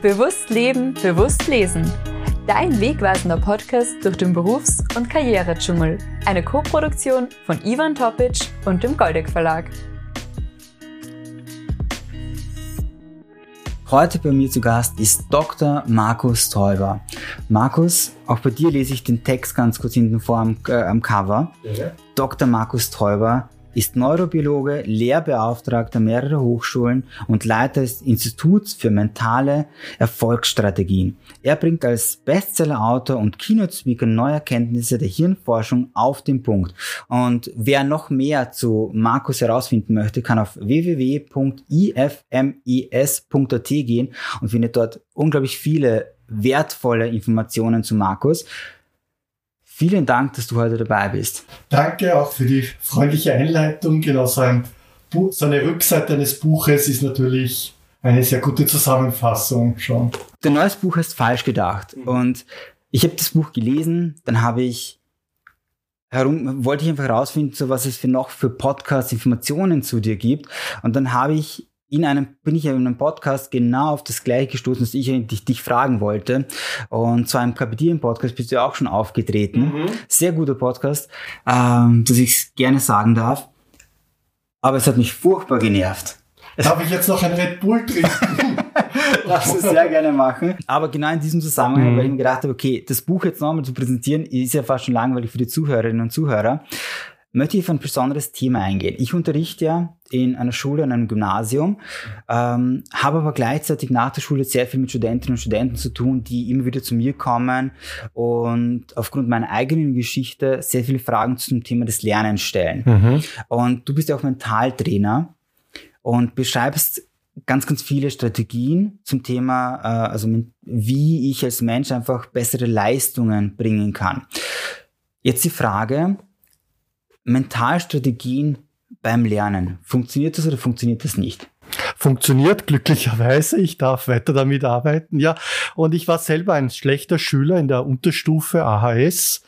Bewusst leben, bewusst lesen. Dein wegweisender Podcast durch den Berufs- und Karrieredschungel. Eine Co-Produktion von Ivan Topic und dem Goldeck Verlag. Heute bei mir zu Gast ist Dr. Markus Täuber. Markus, auch bei dir lese ich den Text ganz kurz hinten vor am, äh, am Cover. Ja. Dr. Markus Täuber ist Neurobiologe, Lehrbeauftragter mehrerer Hochschulen und Leiter des Instituts für mentale Erfolgsstrategien. Er bringt als Bestsellerautor und Keynote-Speaker neue Erkenntnisse der Hirnforschung auf den Punkt. Und wer noch mehr zu Markus herausfinden möchte, kann auf www.ifmis.at gehen und findet dort unglaublich viele wertvolle Informationen zu Markus. Vielen Dank, dass du heute dabei bist. Danke auch für die freundliche Einleitung. Genau so, ein Buch, so eine Rückseite eines Buches ist natürlich eine sehr gute Zusammenfassung schon. Dein neues Buch heißt Falsch gedacht. Mhm. Und ich habe das Buch gelesen, dann habe ich herum, wollte ich einfach herausfinden, so was es für noch für Podcast-Informationen zu dir gibt. Und dann habe ich in einem, bin ich in einem Podcast genau auf das gleiche gestoßen, was ich eigentlich dich fragen wollte. Und zwar im Kapitieren-Podcast bist du ja auch schon aufgetreten. Mhm. Sehr guter Podcast, ähm, dass ich es gerne sagen darf. Aber es hat mich furchtbar genervt. Darf ich jetzt noch ein Red Bull trinken? Darfst du sehr gerne machen. Aber genau in diesem Zusammenhang, mhm. weil ich mir gedacht habe, okay, das Buch jetzt nochmal zu präsentieren, ist ja fast schon langweilig für die Zuhörerinnen und Zuhörer möchte ich auf ein besonderes Thema eingehen. Ich unterrichte ja in einer Schule, in einem Gymnasium, ähm, habe aber gleichzeitig nach der Schule sehr viel mit Studentinnen und Studenten zu tun, die immer wieder zu mir kommen und aufgrund meiner eigenen Geschichte sehr viele Fragen zum Thema des Lernens stellen. Mhm. Und du bist ja auch Mentaltrainer und beschreibst ganz, ganz viele Strategien zum Thema, äh, also wie ich als Mensch einfach bessere Leistungen bringen kann. Jetzt die Frage, Mentalstrategien beim Lernen. Funktioniert das oder funktioniert das nicht? Funktioniert glücklicherweise. Ich darf weiter damit arbeiten. Ja, und ich war selber ein schlechter Schüler in der Unterstufe AHS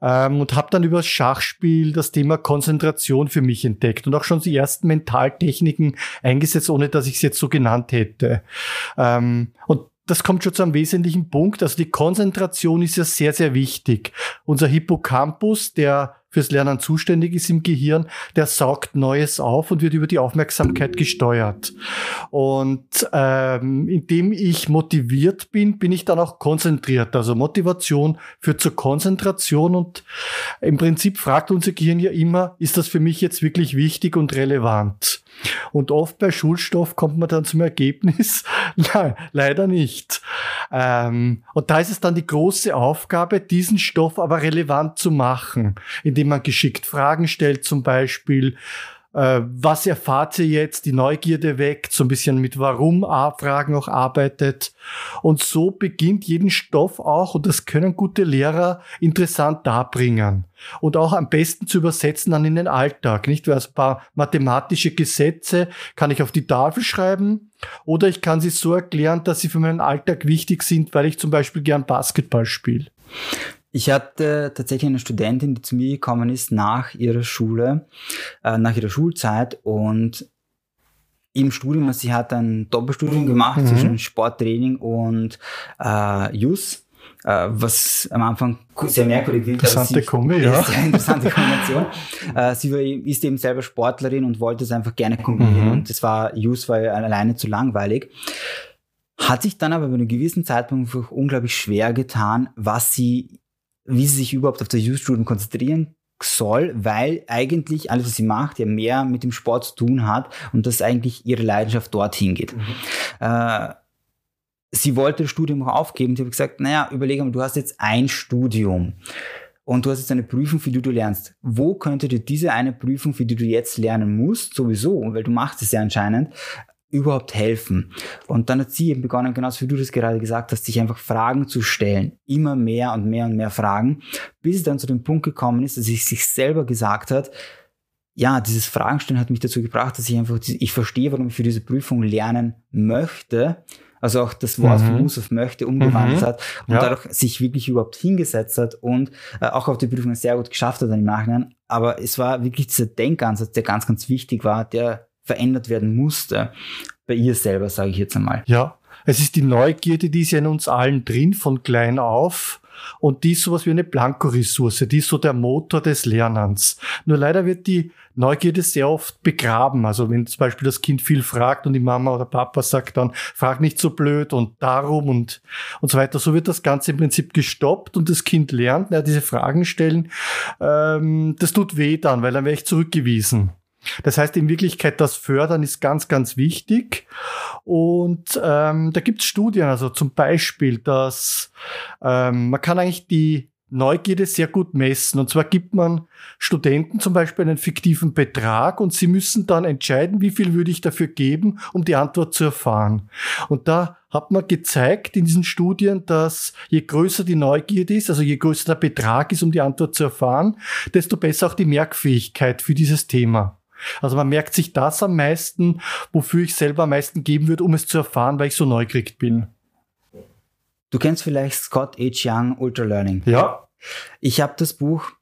ähm, und habe dann über das Schachspiel das Thema Konzentration für mich entdeckt und auch schon die ersten Mentaltechniken eingesetzt, ohne dass ich es jetzt so genannt hätte. Ähm, und das kommt schon zu einem wesentlichen Punkt. Also die Konzentration ist ja sehr, sehr wichtig. Unser Hippocampus, der fürs Lernen zuständig ist im Gehirn, der saugt Neues auf und wird über die Aufmerksamkeit gesteuert. Und ähm, indem ich motiviert bin, bin ich dann auch konzentriert. Also Motivation führt zur Konzentration und im Prinzip fragt unser Gehirn ja immer, ist das für mich jetzt wirklich wichtig und relevant? Und oft bei Schulstoff kommt man dann zum Ergebnis, nein, leider nicht. Ähm, und da ist es dann die große Aufgabe, diesen Stoff aber relevant zu machen, indem man geschickt Fragen stellt zum Beispiel, äh, was erfahrt ihr jetzt, die Neugierde weckt, so ein bisschen mit Warum-Fragen auch arbeitet. Und so beginnt jeden Stoff auch, und das können gute Lehrer interessant darbringen. Und auch am besten zu übersetzen dann in den Alltag, nicht? Weil ein paar mathematische Gesetze kann ich auf die Tafel schreiben, oder ich kann sie so erklären, dass sie für meinen Alltag wichtig sind, weil ich zum Beispiel gern Basketball spiele. Ich hatte tatsächlich eine Studentin, die zu mir gekommen ist nach ihrer Schule, äh, nach ihrer Schulzeit und im Studium, also sie hat ein Doppelstudium gemacht mhm. zwischen Sporttraining und äh, JUS, äh, was am Anfang sehr merkwürdig klingt. Interessante Kombi, ja. Sehr interessante Kombination. äh, sie war, ist eben selber Sportlerin und wollte es einfach gerne kombinieren. Mhm. Und das war, JUS war alleine zu langweilig. Hat sich dann aber bei einem gewissen Zeitpunkt unglaublich schwer getan, was sie wie sie sich überhaupt auf das Youth-Studium konzentrieren soll, weil eigentlich alles, was sie macht, ja mehr mit dem Sport zu tun hat und dass eigentlich ihre Leidenschaft dorthin geht. Mhm. Äh, sie wollte das Studium auch aufgeben. Sie hat gesagt, naja, überlege mal, du hast jetzt ein Studium und du hast jetzt eine Prüfung, für die du lernst. Wo könnte dir diese eine Prüfung, für die du jetzt lernen musst, sowieso, weil du machst es ja anscheinend, überhaupt helfen? Und dann hat sie eben begonnen, genauso wie du das gerade gesagt hast, sich einfach Fragen zu stellen. Immer mehr und mehr und mehr Fragen, bis es dann zu dem Punkt gekommen ist, dass sie sich selber gesagt hat, ja, dieses Fragenstellen hat mich dazu gebracht, dass ich einfach, ich verstehe, warum ich für diese Prüfung lernen möchte. Also auch das Wort mhm. von Musov möchte umgewandelt mhm. hat und ja. dadurch sich wirklich überhaupt hingesetzt hat und äh, auch auf die Prüfung sehr gut geschafft hat im Nachhinein. Aber es war wirklich dieser Denkansatz, der ganz, ganz wichtig war, der verändert werden musste. Bei ihr selber, sage ich jetzt einmal. Ja, Es ist die Neugierde, die ist ja in uns allen drin, von klein auf. Und die ist sowas wie eine Blankoressource, die ist so der Motor des Lernens. Nur leider wird die Neugierde sehr oft begraben. Also wenn zum Beispiel das Kind viel fragt und die Mama oder Papa sagt dann, frag nicht so blöd und darum und, und so weiter, so wird das Ganze im Prinzip gestoppt und das Kind lernt, ja, diese Fragen stellen, ähm, das tut weh dann, weil dann wäre ich zurückgewiesen. Das heißt, in Wirklichkeit, das Fördern ist ganz, ganz wichtig. Und ähm, da gibt es Studien, also zum Beispiel, dass ähm, man kann eigentlich die Neugierde sehr gut messen. Und zwar gibt man Studenten zum Beispiel einen fiktiven Betrag und sie müssen dann entscheiden, wie viel würde ich dafür geben, um die Antwort zu erfahren. Und da hat man gezeigt in diesen Studien, dass je größer die Neugierde ist, also je größer der Betrag ist, um die Antwort zu erfahren, desto besser auch die Merkfähigkeit für dieses Thema. Also man merkt sich das am meisten, wofür ich selber am meisten geben würde, um es zu erfahren, weil ich so neugierig bin. Du kennst vielleicht Scott H. Young Ultra Learning. Ja. Ich habe das Buch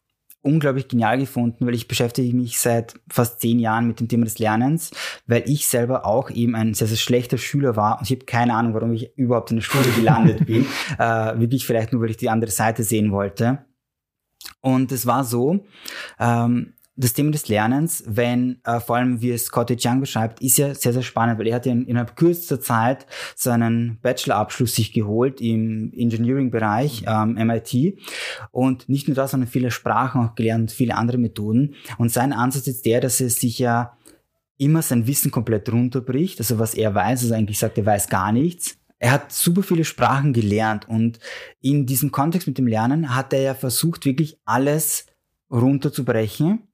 unglaublich genial gefunden, weil ich beschäftige mich seit fast zehn Jahren mit dem Thema des Lernens, weil ich selber auch eben ein sehr, sehr schlechter Schüler war und ich habe keine Ahnung, warum ich überhaupt in der Schule gelandet bin. Äh, wirklich vielleicht nur, weil ich die andere Seite sehen wollte. Und es war so, ähm, das Thema des Lernens, wenn äh, vor allem wie es Scotty Young beschreibt, ist ja sehr, sehr spannend, weil er hat ja in, innerhalb kürzester Zeit seinen Bachelorabschluss sich geholt im Engineering-Bereich, ähm, MIT. Und nicht nur das, sondern viele Sprachen auch gelernt und viele andere Methoden. Und sein Ansatz ist der, dass er sich ja immer sein Wissen komplett runterbricht, also was er weiß, also eigentlich sagt, er weiß gar nichts. Er hat super viele Sprachen gelernt und in diesem Kontext mit dem Lernen hat er ja versucht, wirklich alles runterzubrechen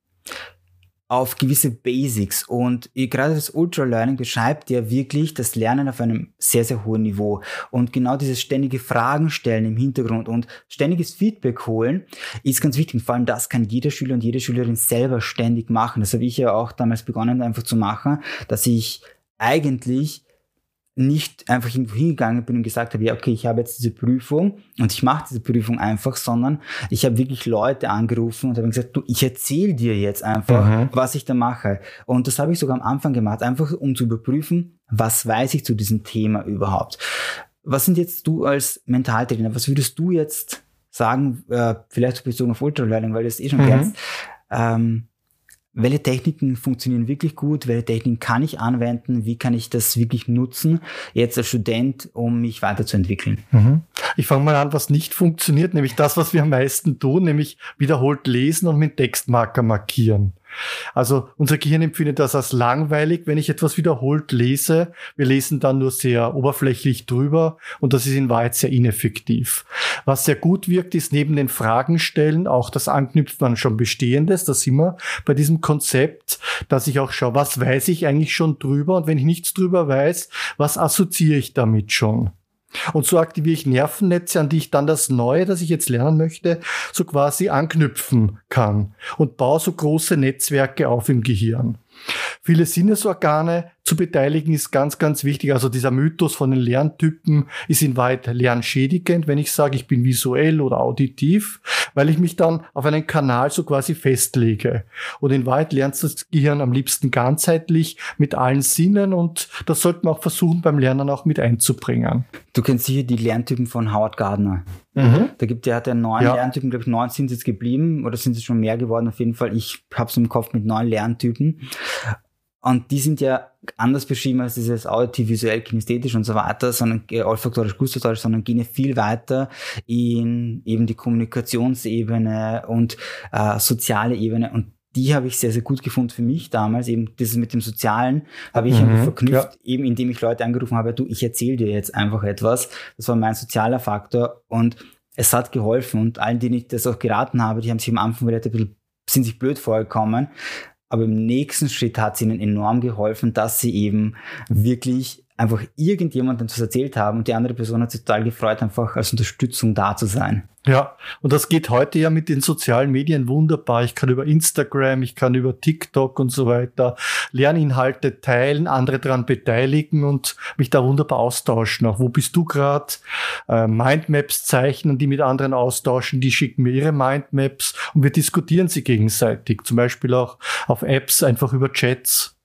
auf gewisse Basics und gerade das Ultra Learning beschreibt ja wirklich das Lernen auf einem sehr, sehr hohen Niveau und genau dieses ständige Fragen stellen im Hintergrund und ständiges Feedback holen ist ganz wichtig. Und vor allem das kann jeder Schüler und jede Schülerin selber ständig machen. Das habe ich ja auch damals begonnen einfach zu machen, dass ich eigentlich nicht einfach irgendwo hingegangen bin und gesagt habe, ja, okay, ich habe jetzt diese Prüfung und ich mache diese Prüfung einfach, sondern ich habe wirklich Leute angerufen und habe gesagt, du, ich erzähle dir jetzt einfach, mhm. was ich da mache. Und das habe ich sogar am Anfang gemacht, einfach um zu überprüfen, was weiß ich zu diesem Thema überhaupt. Was sind jetzt du als Mentaltrainer, was würdest du jetzt sagen, äh, vielleicht bezogen auf Ultralearning, weil du es eh schon mhm. kennst, ähm, welche Techniken funktionieren wirklich gut, welche Techniken kann ich anwenden, wie kann ich das wirklich nutzen, jetzt als Student, um mich weiterzuentwickeln. Mhm. Ich fange mal an, was nicht funktioniert, nämlich das, was wir am meisten tun, nämlich wiederholt lesen und mit Textmarker markieren. Also unser Gehirn empfindet das als langweilig, wenn ich etwas wiederholt lese. Wir lesen dann nur sehr oberflächlich drüber und das ist in Wahrheit sehr ineffektiv. Was sehr gut wirkt, ist neben den Fragen stellen auch das Anknüpfen an schon Bestehendes. Das sind wir bei diesem Konzept, dass ich auch schaue, was weiß ich eigentlich schon drüber und wenn ich nichts drüber weiß, was assoziiere ich damit schon? Und so aktiviere ich Nervennetze, an die ich dann das Neue, das ich jetzt lernen möchte, so quasi anknüpfen kann und baue so große Netzwerke auf im Gehirn. Viele Sinnesorgane zu beteiligen ist ganz, ganz wichtig. Also dieser Mythos von den Lerntypen ist in Wahrheit lernschädigend, wenn ich sage, ich bin visuell oder auditiv, weil ich mich dann auf einen Kanal so quasi festlege. Und in Wahrheit lernt das Gehirn am liebsten ganzheitlich mit allen Sinnen und das sollte man auch versuchen beim Lernen auch mit einzubringen. Du kennst sicher die Lerntypen von Howard Gardner. Mhm. Da gibt er hat ja neun ja. Lerntypen, glaube ich, neun sind jetzt geblieben oder sind es schon mehr geworden auf jeden Fall. Ich habe es im Kopf mit neun Lerntypen. Und die sind ja anders beschrieben als dieses auditiv, visuell, kinesthetisch und so weiter, sondern äh, olfaktorisch, gustatorisch, sondern gehen viel weiter in eben die Kommunikationsebene und äh, soziale Ebene. Und die habe ich sehr, sehr gut gefunden für mich damals. Eben dieses mit dem Sozialen habe ich mhm, verknüpft, ja. eben indem ich Leute angerufen habe, du, ich erzähle dir jetzt einfach etwas. Das war mein sozialer Faktor und es hat geholfen. Und allen, denen ich das auch geraten habe, die haben sich am Anfang wieder ein bisschen sind sich blöd vorgekommen, aber im nächsten Schritt hat es ihnen enorm geholfen, dass sie eben wirklich einfach irgendjemandem das erzählt haben und die andere Person hat sich total gefreut, einfach als Unterstützung da zu sein. Ja, und das geht heute ja mit den sozialen Medien wunderbar. Ich kann über Instagram, ich kann über TikTok und so weiter Lerninhalte teilen, andere daran beteiligen und mich da wunderbar austauschen. Auch wo bist du gerade? Äh, Mindmaps zeichnen, die mit anderen austauschen, die schicken mir ihre Mindmaps und wir diskutieren sie gegenseitig. Zum Beispiel auch auf Apps, einfach über Chats.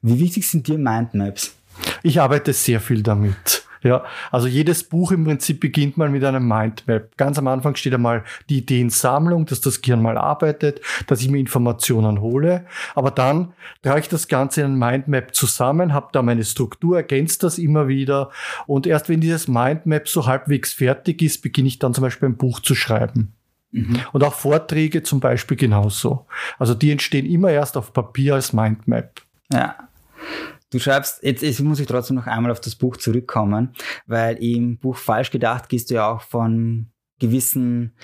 Wie wichtig sind dir Mindmaps? Ich arbeite sehr viel damit. Ja, also jedes Buch im Prinzip beginnt mal mit einem Mindmap. Ganz am Anfang steht einmal die Ideensammlung, dass das Gehirn mal arbeitet, dass ich mir Informationen hole. Aber dann trage ich das Ganze in ein Mindmap zusammen, habe da meine Struktur, ergänzt das immer wieder. Und erst wenn dieses Mindmap so halbwegs fertig ist, beginne ich dann zum Beispiel ein Buch zu schreiben. Mhm. Und auch Vorträge zum Beispiel genauso. Also die entstehen immer erst auf Papier als Mindmap. Ja. Du schreibst, jetzt, jetzt muss ich trotzdem noch einmal auf das Buch zurückkommen, weil im Buch Falsch gedacht gehst du ja auch von gewissen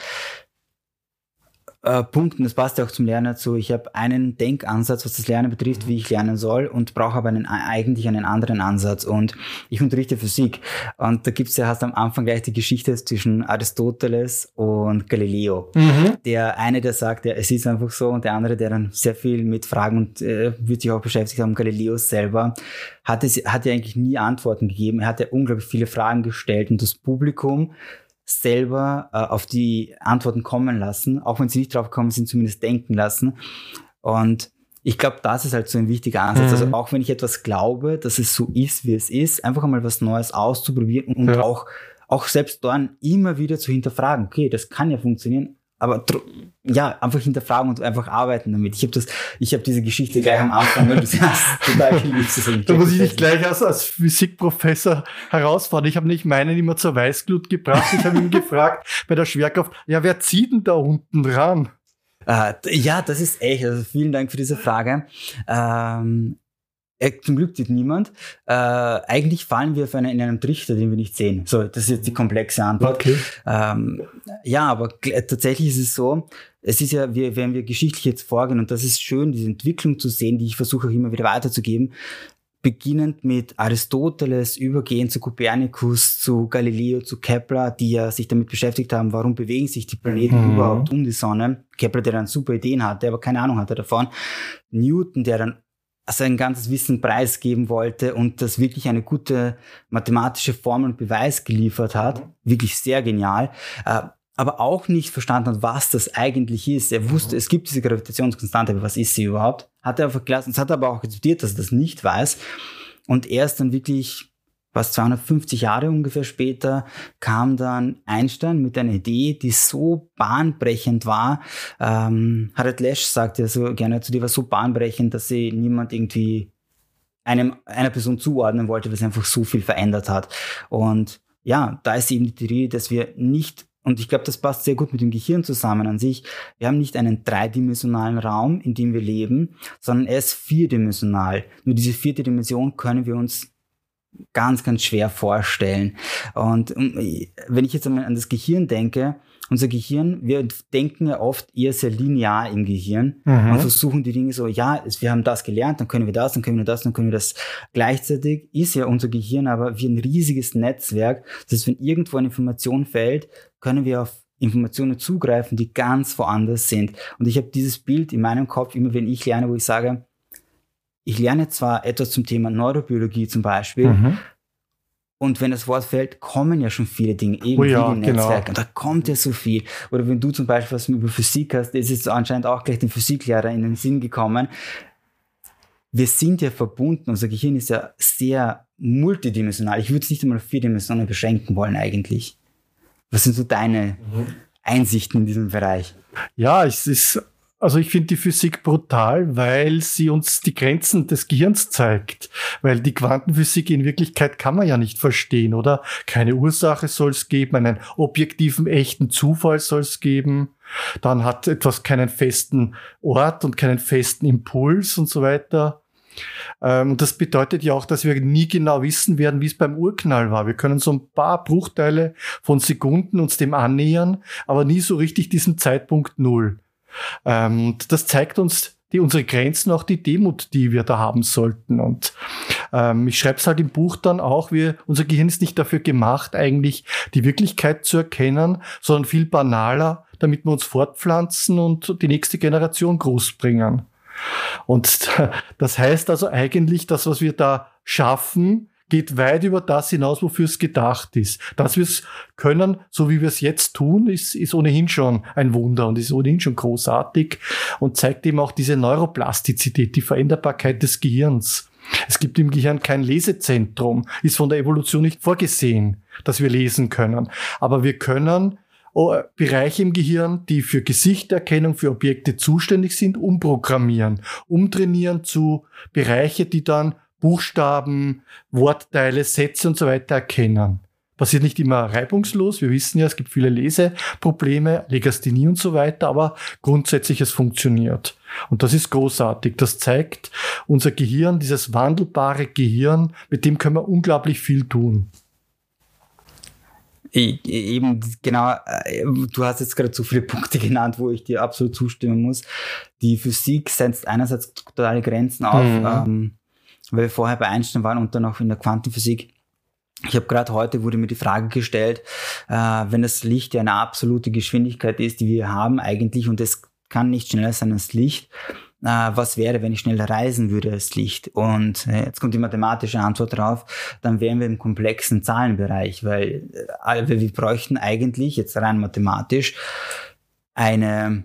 äh, Punkten, das passt ja auch zum Lernen dazu. Ich habe einen Denkansatz, was das Lernen betrifft, wie ich lernen soll und brauche aber einen, eigentlich einen anderen Ansatz. Und ich unterrichte Physik. Und da gibt's ja, hast am Anfang gleich die Geschichte zwischen Aristoteles und Galileo. Mhm. Der eine, der sagt, ja, es ist einfach so, und der andere, der dann sehr viel mit Fragen und äh, wird sich auch beschäftigt haben, Galileo selber, hat, es, hat ja eigentlich nie Antworten gegeben. Er hat ja unglaublich viele Fragen gestellt und das Publikum selber äh, auf die Antworten kommen lassen, auch wenn sie nicht drauf kommen, sind zumindest denken lassen. Und ich glaube, das ist halt so ein wichtiger Ansatz. Also mhm. Also auch wenn ich etwas glaube, dass es so ist, wie es ist, einfach einmal was Neues auszuprobieren und ja. auch, auch selbst dann immer wieder zu hinterfragen, okay, das kann ja funktionieren, aber ja, einfach hinterfragen und einfach arbeiten damit. Ich habe das, ich habe diese Geschichte gleich am Anfang, weil du hast total geliebt. Da muss ich dich gleich als, als Physikprofessor herausfordern. Ich habe nicht meinen immer zur Weißglut gebracht. Ich habe ihn gefragt bei der Schwerkraft, ja, wer zieht denn da unten ran? Uh, ja, das ist echt. Also vielen Dank für diese Frage. Ähm, äh, zum Glück sieht niemand. Äh, eigentlich fallen wir auf einen, in einem Trichter, den wir nicht sehen. So, das ist jetzt die komplexe Antwort. Okay. Ähm, ja, aber tatsächlich ist es so, es ist ja, wir, wenn wir geschichtlich jetzt vorgehen, und das ist schön, diese Entwicklung zu sehen, die ich versuche auch immer wieder weiterzugeben, beginnend mit Aristoteles, übergehend zu Kopernikus, zu Galileo, zu Kepler, die ja sich damit beschäftigt haben, warum bewegen sich die Planeten mhm. überhaupt um die Sonne. Kepler, der dann super Ideen hatte, aber keine Ahnung hatte davon. Newton, der dann sein ganzes Wissen preisgeben wollte und das wirklich eine gute mathematische Formel und Beweis geliefert hat. Mhm. Wirklich sehr genial. Äh, aber auch nicht verstanden hat, was das eigentlich ist. Er wusste, mhm. es gibt diese Gravitationskonstante, aber was ist sie überhaupt? Hat er. Es hat aber auch akzeptiert, dass er das nicht weiß. Und er ist dann wirklich was 250 Jahre ungefähr später, kam dann Einstein mit einer Idee, die so bahnbrechend war. Ähm, Harald Lesch sagt ja so gerne zu dir, war so bahnbrechend, dass sie niemand irgendwie einem, einer Person zuordnen wollte, weil sie einfach so viel verändert hat. Und ja, da ist eben die Theorie, dass wir nicht und ich glaube, das passt sehr gut mit dem Gehirn zusammen an sich. Wir haben nicht einen dreidimensionalen Raum, in dem wir leben, sondern er ist vierdimensional. Nur diese vierte Dimension können wir uns ganz, ganz schwer vorstellen. Und wenn ich jetzt einmal an das Gehirn denke, unser Gehirn, wir denken ja oft eher sehr linear im Gehirn mhm. und versuchen die Dinge so, ja, wir haben das gelernt, dann können wir das, dann können wir das, dann können wir das. Gleichzeitig ist ja unser Gehirn aber wie ein riesiges Netzwerk. Das heißt, wenn irgendwo eine Information fällt, können wir auf Informationen zugreifen, die ganz woanders sind. Und ich habe dieses Bild in meinem Kopf immer, wenn ich lerne, wo ich sage, ich lerne zwar etwas zum Thema Neurobiologie zum Beispiel, mhm. und wenn das Wort fällt, kommen ja schon viele Dinge, irgendwie oh ja, Netzwerke. Genau. Und da kommt ja so viel. Oder wenn du zum Beispiel was über Physik hast, ist es anscheinend auch gleich dem Physiklehrer in den Sinn gekommen. Wir sind ja verbunden, unser Gehirn ist ja sehr multidimensional. Ich würde es nicht einmal auf vier Dimensionen beschränken wollen eigentlich. Was sind so deine mhm. Einsichten in diesem Bereich? Ja, es ist also ich finde die Physik brutal, weil sie uns die Grenzen des Gehirns zeigt. Weil die Quantenphysik in Wirklichkeit kann man ja nicht verstehen, oder? Keine Ursache soll es geben, einen objektiven, echten Zufall soll es geben. Dann hat etwas keinen festen Ort und keinen festen Impuls und so weiter. Ähm, und das bedeutet ja auch, dass wir nie genau wissen werden, wie es beim Urknall war. Wir können so ein paar Bruchteile von Sekunden uns dem annähern, aber nie so richtig diesen Zeitpunkt Null. Ähm, das zeigt uns die, unsere Grenzen, auch die Demut, die wir da haben sollten. Und ähm, ich schreibe es halt im Buch dann auch, wir, unser Gehirn ist nicht dafür gemacht, eigentlich die Wirklichkeit zu erkennen, sondern viel banaler, damit wir uns fortpflanzen und die nächste Generation großbringen. Und das heißt also eigentlich, das, was wir da schaffen, geht weit über das hinaus, wofür es gedacht ist. Dass wir es können, so wie wir es jetzt tun, ist, ist ohnehin schon ein Wunder und ist ohnehin schon großartig und zeigt eben auch diese Neuroplastizität, die Veränderbarkeit des Gehirns. Es gibt im Gehirn kein Lesezentrum, ist von der Evolution nicht vorgesehen, dass wir lesen können. Aber wir können oh, Bereiche im Gehirn, die für Gesichterkennung, für Objekte zuständig sind, umprogrammieren, umtrainieren zu Bereiche, die dann Buchstaben, Wortteile, Sätze und so weiter erkennen. Passiert nicht immer reibungslos. Wir wissen ja, es gibt viele Leseprobleme, Legasthenie und so weiter, aber grundsätzlich es funktioniert. Und das ist großartig. Das zeigt unser Gehirn, dieses wandelbare Gehirn, mit dem können wir unglaublich viel tun. Eben, genau, äh, du hast jetzt gerade so viele Punkte genannt, wo ich dir absolut zustimmen muss. Die Physik setzt einerseits totale Grenzen auf, mhm. ähm, weil wir vorher bei Einstein waren und dann auch in der Quantenphysik ich habe gerade heute wurde mir die Frage gestellt, äh, wenn das Licht ja eine absolute Geschwindigkeit ist, die wir haben eigentlich und es kann nicht schneller sein als Licht, äh, was wäre, wenn ich schneller reisen würde als Licht? Und äh, jetzt kommt die mathematische Antwort drauf, dann wären wir im komplexen Zahlenbereich, weil äh, wir bräuchten eigentlich, jetzt rein mathematisch, eine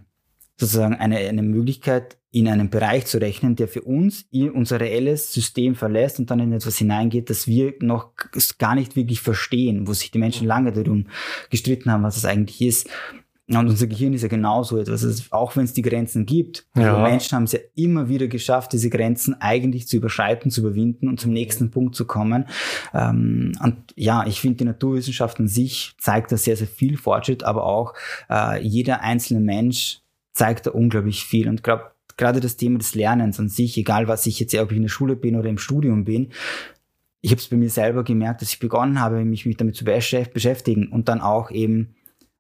sozusagen eine, eine Möglichkeit, in einen Bereich zu rechnen, der für uns unser reelles System verlässt und dann in etwas hineingeht, das wir noch gar nicht wirklich verstehen, wo sich die Menschen lange darum gestritten haben, was das eigentlich ist. Und unser Gehirn ist ja genauso etwas, also auch wenn es die Grenzen gibt. Ja. Menschen haben es ja immer wieder geschafft, diese Grenzen eigentlich zu überschreiten, zu überwinden und zum nächsten Punkt zu kommen. Ähm, und ja, ich finde, die Naturwissenschaft an sich zeigt da sehr, sehr viel Fortschritt, aber auch äh, jeder einzelne Mensch zeigt da unglaublich viel. Und glaube, gerade das Thema des Lernens an sich, egal was ich jetzt, ob ich in der Schule bin oder im Studium bin, ich habe es bei mir selber gemerkt, dass ich begonnen habe, mich, mich damit zu beschäftigen und dann auch eben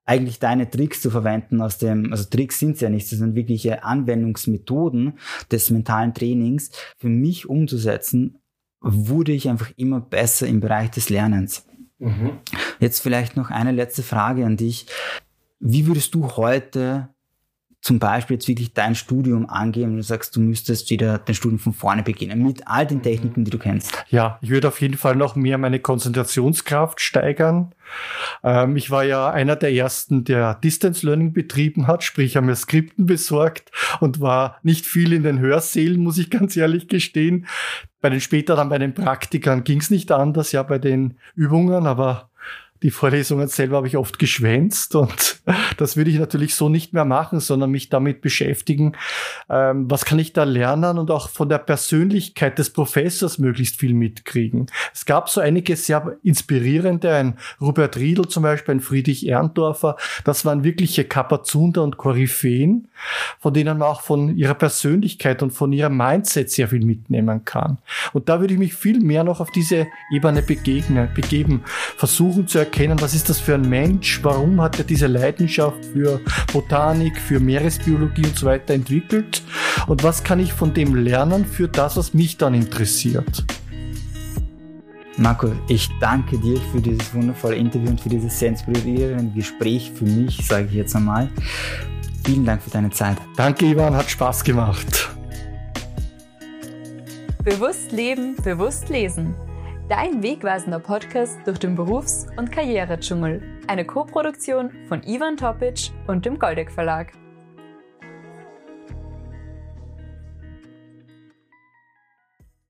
eigentlich deine Tricks zu verwenden aus dem, also Tricks sind es ja nicht, das sind wirkliche Anwendungsmethoden des mentalen Trainings für mich umzusetzen, wurde ich einfach immer besser im Bereich des Lernens. Mhm. Jetzt vielleicht noch eine letzte Frage an dich. Wie würdest du heute zum Beispiel jetzt wirklich dein Studium angehen und du sagst, du müsstest wieder dein Studium von vorne beginnen, mit all den Techniken, die du kennst? Ja, ich würde auf jeden Fall noch mehr meine Konzentrationskraft steigern. Ähm, ich war ja einer der ersten, der Distance Learning betrieben hat, sprich, haben mir Skripten besorgt und war nicht viel in den Hörsälen, muss ich ganz ehrlich gestehen. Bei den später dann bei den Praktikern ging es nicht anders, ja, bei den Übungen, aber die Vorlesungen selber habe ich oft geschwänzt und das würde ich natürlich so nicht mehr machen, sondern mich damit beschäftigen, ähm, was kann ich da lernen und auch von der Persönlichkeit des Professors möglichst viel mitkriegen. Es gab so einige sehr inspirierende, ein Robert Riedel zum Beispiel, ein Friedrich Erndorfer, das waren wirkliche Kapazunder und Koryphäen, von denen man auch von ihrer Persönlichkeit und von ihrem Mindset sehr viel mitnehmen kann. Und da würde ich mich viel mehr noch auf diese Ebene begegnen, begeben, versuchen zu erkennen, was ist das für ein Mensch, warum hat er diese Leidenschaft für Botanik, für Meeresbiologie und so weiter entwickelt und was kann ich von dem lernen für das, was mich dann interessiert. Marco, ich danke dir für dieses wundervolle Interview und für dieses sehr inspirierende Gespräch für mich, sage ich jetzt einmal. Vielen Dank für deine Zeit. Danke, Ivan, hat Spaß gemacht. Bewusst leben, bewusst lesen. Dein wegweisender Podcast durch den Berufs- und Karrieredschungel. Eine Koproduktion von Ivan Topic und dem Goldeck Verlag.